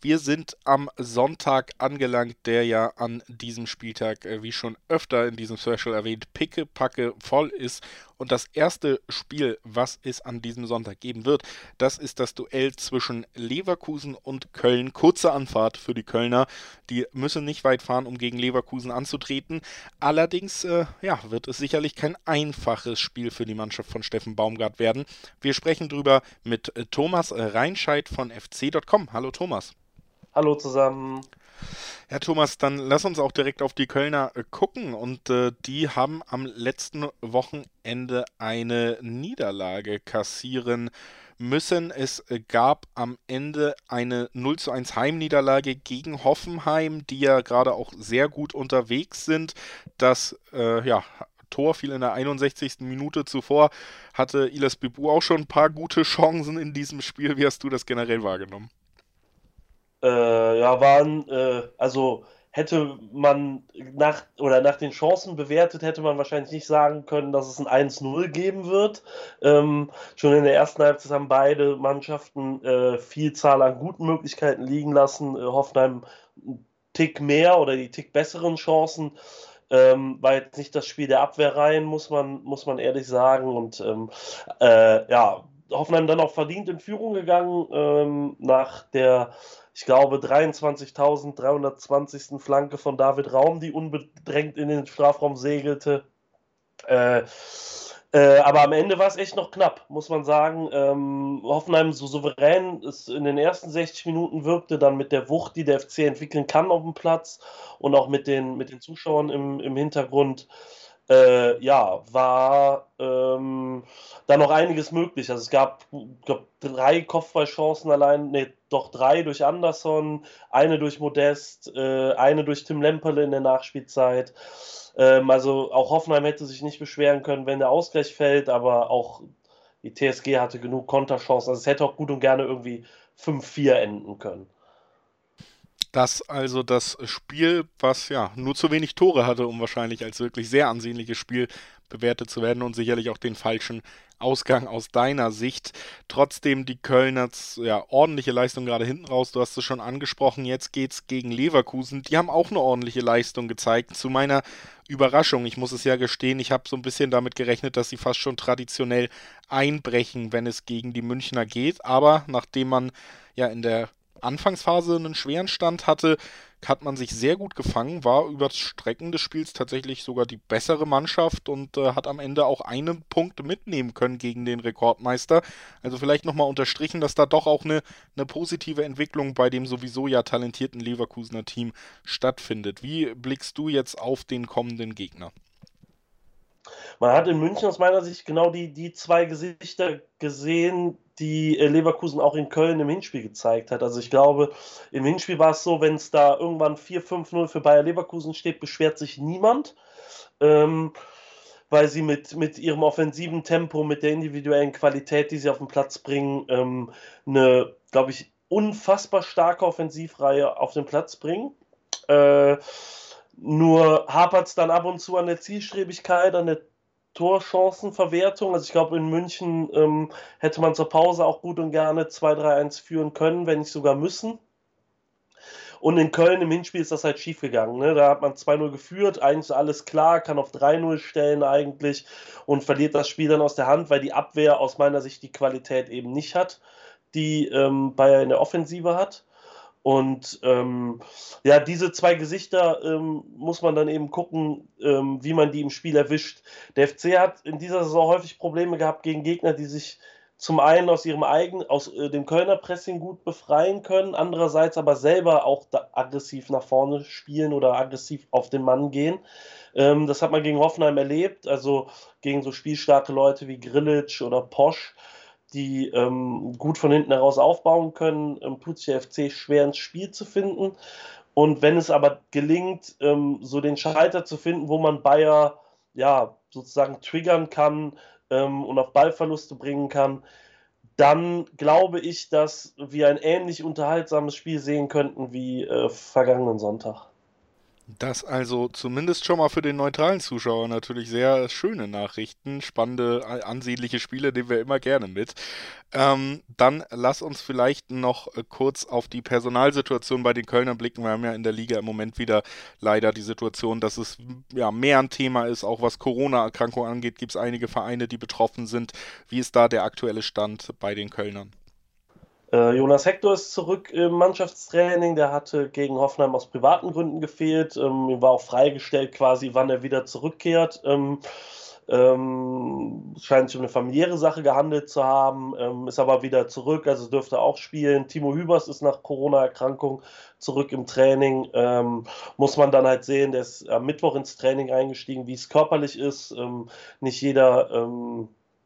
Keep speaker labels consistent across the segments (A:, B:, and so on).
A: Wir sind am Sonntag angelangt, der ja an diesem Spieltag, äh, wie schon öfter in diesem Special erwähnt, pickepacke voll ist. Und das erste Spiel, was es an diesem Sonntag geben wird, das ist das Duell zwischen Leverkusen und Köln. Kurze Anfahrt für die Kölner. Die müssen nicht weit fahren, um gegen Leverkusen anzutreten. Allerdings äh, ja, wird es sicherlich kein einfaches Spiel für die Mannschaft von Steffen Baumgart werden. Wir sprechen drüber mit äh, Thomas Reinscheid von fc.com. Hallo Thomas.
B: Hallo zusammen.
A: Ja, Thomas, dann lass uns auch direkt auf die Kölner äh, gucken. Und äh, die haben am letzten Wochenende eine Niederlage kassieren müssen. Es äh, gab am Ende eine 0 zu 1 Heimniederlage gegen Hoffenheim, die ja gerade auch sehr gut unterwegs sind. Das äh, ja, Tor fiel in der 61. Minute zuvor. Hatte Ilas Bibu auch schon ein paar gute Chancen in diesem Spiel. Wie hast du das generell wahrgenommen?
B: Äh, ja, waren, äh, also hätte man nach oder nach den Chancen bewertet, hätte man wahrscheinlich nicht sagen können, dass es ein 1-0 geben wird. Ähm, schon in der ersten Halbzeit haben beide Mannschaften äh, Vielzahl an guten Möglichkeiten liegen lassen. Äh, Hoffenheim einen Tick mehr oder die Tick besseren Chancen. Ähm, war jetzt nicht das Spiel der Abwehrreihen, muss man, muss man ehrlich sagen. Und ähm, äh, ja, Hoffenheim dann auch verdient in Führung gegangen ähm, nach der ich glaube, 23.320. Flanke von David Raum, die unbedrängt in den Strafraum segelte. Äh, äh, aber am Ende war es echt noch knapp, muss man sagen. Ähm, Hoffenheim so souverän es in den ersten 60 Minuten wirkte, dann mit der Wucht, die der FC entwickeln kann auf dem Platz und auch mit den, mit den Zuschauern im, im Hintergrund äh, ja, war ähm, da noch einiges möglich. Also es gab, glaub, drei Kopfballchancen allein, nee, doch drei durch Anderson, eine durch Modest, äh, eine durch Tim Lemperle in der Nachspielzeit. Ähm, also auch Hoffenheim hätte sich nicht beschweren können, wenn der Ausgleich fällt, aber auch die TSG hatte genug Konterchancen. Also es hätte auch gut und gerne irgendwie 5-4 enden können
A: dass also das Spiel, was ja nur zu wenig Tore hatte, um wahrscheinlich als wirklich sehr ansehnliches Spiel bewertet zu werden und sicherlich auch den falschen Ausgang aus deiner Sicht. Trotzdem die Kölner, ja, ordentliche Leistung gerade hinten raus. Du hast es schon angesprochen. Jetzt geht's gegen Leverkusen. Die haben auch eine ordentliche Leistung gezeigt. Zu meiner Überraschung, ich muss es ja gestehen, ich habe so ein bisschen damit gerechnet, dass sie fast schon traditionell einbrechen, wenn es gegen die Münchner geht. Aber nachdem man ja in der Anfangsphase einen schweren Stand hatte, hat man sich sehr gut gefangen, war über das Strecken des Spiels tatsächlich sogar die bessere Mannschaft und äh, hat am Ende auch einen Punkt mitnehmen können gegen den Rekordmeister. Also vielleicht nochmal unterstrichen, dass da doch auch eine, eine positive Entwicklung bei dem sowieso ja talentierten Leverkusener Team stattfindet. Wie blickst du jetzt auf den kommenden Gegner?
B: Man hat in München aus meiner Sicht genau die, die zwei Gesichter gesehen, die äh, Leverkusen auch in Köln im Hinspiel gezeigt hat. Also ich glaube, im Hinspiel war es so, wenn es da irgendwann 4-5-0 für Bayer Leverkusen steht, beschwert sich niemand. Ähm, weil sie mit, mit ihrem offensiven Tempo, mit der individuellen Qualität, die sie auf den Platz bringen, ähm, eine, glaube ich, unfassbar starke Offensivreihe auf den Platz bringen. Äh, nur hapert es dann ab und zu an der Zielstrebigkeit, an der Torchancenverwertung. Also ich glaube, in München ähm, hätte man zur Pause auch gut und gerne 2-3-1 führen können, wenn nicht sogar müssen. Und in Köln im Hinspiel ist das halt schief gegangen. Ne? Da hat man 2-0 geführt, eigentlich alles klar, kann auf 3-0 stellen eigentlich und verliert das Spiel dann aus der Hand, weil die Abwehr aus meiner Sicht die Qualität eben nicht hat, die ähm, Bayern in der Offensive hat. Und ähm, ja, diese zwei Gesichter ähm, muss man dann eben gucken, ähm, wie man die im Spiel erwischt. Der FC hat in dieser Saison häufig Probleme gehabt gegen Gegner, die sich zum einen aus ihrem eigenen, aus äh, dem Kölner Pressing gut befreien können, andererseits aber selber auch aggressiv nach vorne spielen oder aggressiv auf den Mann gehen. Ähm, das hat man gegen Hoffenheim erlebt, also gegen so spielstarke Leute wie Grillitsch oder Posch die ähm, gut von hinten heraus aufbauen können, ähm, tut FC schwer ins Spiel zu finden. Und wenn es aber gelingt, ähm, so den Schalter zu finden, wo man Bayer ja sozusagen triggern kann ähm, und auf Ballverluste bringen kann, dann glaube ich, dass wir ein ähnlich unterhaltsames Spiel sehen könnten wie äh, vergangenen Sonntag.
A: Das also zumindest schon mal für den neutralen Zuschauer natürlich sehr schöne Nachrichten, spannende, ansehnliche Spiele, nehmen wir immer gerne mit. Ähm, dann lass uns vielleicht noch äh, kurz auf die Personalsituation bei den Kölnern blicken. Wir haben ja in der Liga im Moment wieder leider die Situation, dass es ja mehr ein Thema ist, auch was Corona-Erkrankung angeht, gibt es einige Vereine, die betroffen sind. Wie ist da der aktuelle Stand bei den Kölnern?
B: Äh, Jonas Hector ist zurück im Mannschaftstraining. Der hatte gegen Hoffenheim aus privaten Gründen gefehlt. Ähm, ihm war auch freigestellt, quasi, wann er wieder zurückkehrt. Ähm, ähm, scheint sich um eine familiäre Sache gehandelt zu haben, ähm, ist aber wieder zurück, also dürfte auch spielen. Timo Hübers ist nach Corona-Erkrankung zurück im Training. Ähm, muss man dann halt sehen, der ist am Mittwoch ins Training eingestiegen, wie es körperlich ist. Ähm, nicht jeder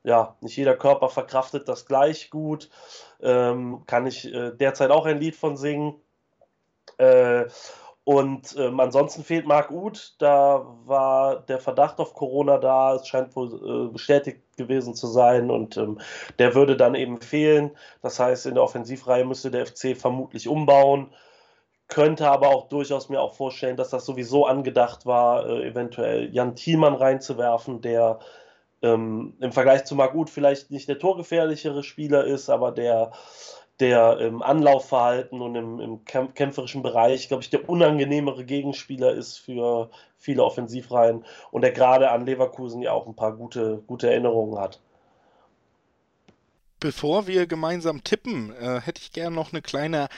B: ja, nicht jeder Körper verkraftet das gleich gut. Ähm, kann ich äh, derzeit auch ein Lied von singen. Äh, und ähm, ansonsten fehlt Marc Uth. Da war der Verdacht auf Corona da. Es scheint wohl äh, bestätigt gewesen zu sein. Und ähm, der würde dann eben fehlen. Das heißt, in der Offensivreihe müsste der FC vermutlich umbauen. Könnte aber auch durchaus mir auch vorstellen, dass das sowieso angedacht war, äh, eventuell Jan Thielmann reinzuwerfen, der ähm, im Vergleich zu Margut vielleicht nicht der torgefährlichere Spieler ist, aber der, der im Anlaufverhalten und im, im kämpferischen Bereich, glaube ich, der unangenehmere Gegenspieler ist für viele Offensivreihen und der gerade an Leverkusen ja auch ein paar gute, gute Erinnerungen hat.
A: Bevor wir gemeinsam tippen, äh, hätte ich gerne noch eine kleine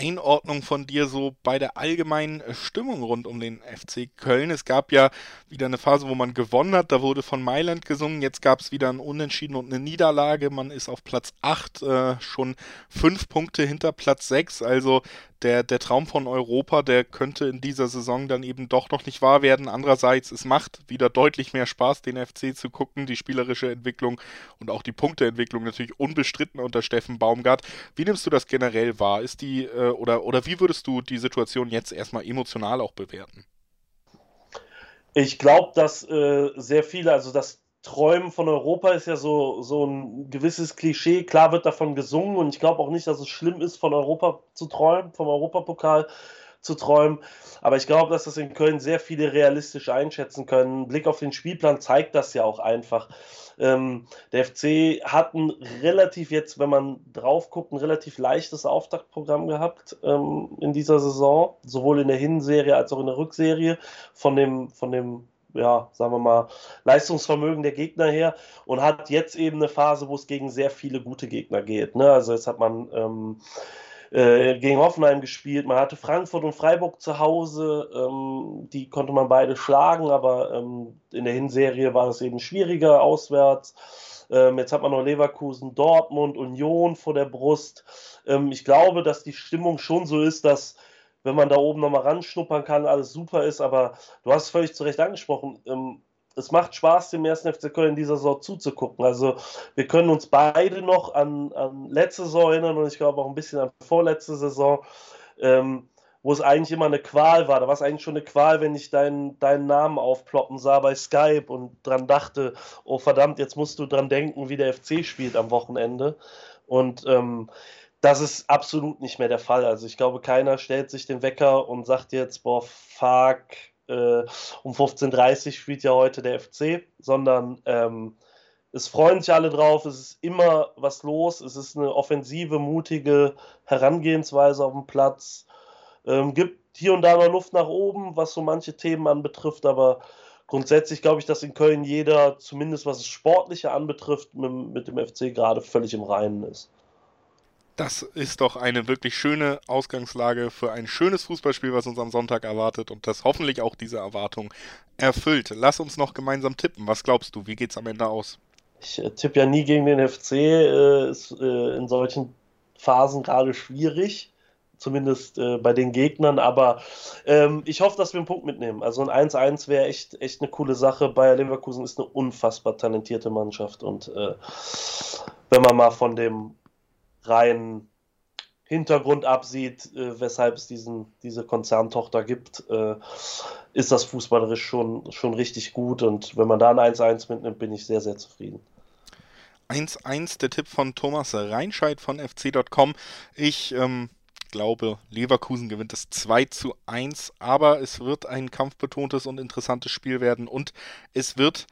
A: Einordnung von dir so bei der allgemeinen äh, Stimmung rund um den FC Köln. Es gab ja wieder eine Phase, wo man gewonnen hat, da wurde von Mailand gesungen, jetzt gab es wieder ein Unentschieden und eine Niederlage. Man ist auf Platz 8, äh, schon fünf Punkte hinter Platz 6, also der, der Traum von Europa, der könnte in dieser Saison dann eben doch noch nicht wahr werden. Andererseits, es macht wieder deutlich mehr Spaß, den FC zu gucken, die spielerische Entwicklung und auch die Punkteentwicklung natürlich unbestritten unter Steffen Baumgart. Wie nimmst du das generell wahr? Ist die, äh, oder, oder wie würdest du die Situation jetzt erstmal emotional auch bewerten?
B: Ich glaube, dass äh, sehr viele, also dass Träumen von Europa ist ja so, so ein gewisses Klischee. Klar wird davon gesungen und ich glaube auch nicht, dass es schlimm ist, von Europa zu träumen, vom Europapokal zu träumen. Aber ich glaube, dass das in Köln sehr viele realistisch einschätzen können. Blick auf den Spielplan zeigt das ja auch einfach. Ähm, der FC hat ein relativ jetzt, wenn man drauf guckt, ein relativ leichtes Auftaktprogramm gehabt ähm, in dieser Saison, sowohl in der Hinserie als auch in der Rückserie. Von dem, von dem ja, sagen wir mal, Leistungsvermögen der Gegner her und hat jetzt eben eine Phase, wo es gegen sehr viele gute Gegner geht. Ne? Also jetzt hat man ähm, äh, gegen Hoffenheim gespielt, man hatte Frankfurt und Freiburg zu Hause, ähm, die konnte man beide schlagen, aber ähm, in der Hinserie war es eben schwieriger auswärts. Ähm, jetzt hat man noch Leverkusen, Dortmund, Union vor der Brust. Ähm, ich glaube, dass die Stimmung schon so ist, dass wenn man da oben nochmal ranschnuppern kann, alles super ist. Aber du hast es völlig zu Recht angesprochen. Es macht Spaß, dem ersten FC Köln in dieser Saison zuzugucken. Also wir können uns beide noch an, an letzte Saison erinnern und ich glaube auch ein bisschen an vorletzte Saison, ähm, wo es eigentlich immer eine Qual war. Da war es eigentlich schon eine Qual, wenn ich deinen, deinen Namen aufploppen sah bei Skype und dran dachte, oh verdammt, jetzt musst du dran denken, wie der FC spielt am Wochenende. Und ähm, das ist absolut nicht mehr der Fall. Also ich glaube, keiner stellt sich den Wecker und sagt jetzt, boah, fuck, äh, um 15.30 Uhr spielt ja heute der FC, sondern ähm, es freuen sich alle drauf, es ist immer was los, es ist eine offensive, mutige Herangehensweise auf dem Platz. Ähm, gibt hier und da noch Luft nach oben, was so manche Themen anbetrifft, aber grundsätzlich glaube ich, dass in Köln jeder, zumindest was das Sportliche anbetrifft, mit, mit dem FC gerade völlig im Reinen ist.
A: Das ist doch eine wirklich schöne Ausgangslage für ein schönes Fußballspiel, was uns am Sonntag erwartet und das hoffentlich auch diese Erwartung erfüllt. Lass uns noch gemeinsam tippen. Was glaubst du? Wie geht es am Ende aus?
B: Ich äh, tippe ja nie gegen den FC. Äh, ist äh, in solchen Phasen gerade schwierig. Zumindest äh, bei den Gegnern. Aber ähm, ich hoffe, dass wir einen Punkt mitnehmen. Also ein 1-1 wäre echt, echt eine coole Sache. Bayer Leverkusen ist eine unfassbar talentierte Mannschaft. Und äh, wenn man mal von dem rein Hintergrund absieht, äh, weshalb es diesen, diese Konzerntochter gibt, äh, ist das fußballerisch schon, schon richtig gut. Und wenn man da ein 1-1 mitnimmt, bin ich sehr, sehr zufrieden.
A: 1-1 der Tipp von Thomas Reinscheid von fc.com. Ich ähm, glaube, Leverkusen gewinnt es 2 zu 1, aber es wird ein kampfbetontes und interessantes Spiel werden und es wird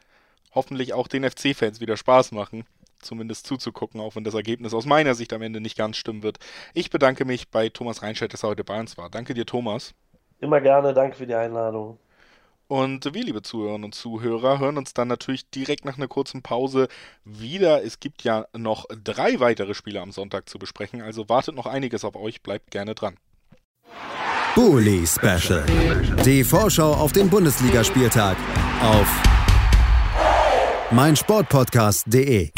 A: hoffentlich auch den FC-Fans wieder Spaß machen, zumindest zuzugucken, auch wenn das Ergebnis aus meiner Sicht am Ende nicht ganz stimmen wird. Ich bedanke mich bei Thomas Reinscheid, dass er heute bei uns war. Danke dir, Thomas.
B: Immer gerne, danke für die Einladung.
A: Und wir, liebe Zuhörerinnen und Zuhörer, hören uns dann natürlich direkt nach einer kurzen Pause wieder. Es gibt ja noch drei weitere Spiele am Sonntag zu besprechen, also wartet noch einiges auf euch, bleibt gerne dran.
C: Bully Special. Die Vorschau auf den Bundesligaspieltag auf meinsportpodcast.de.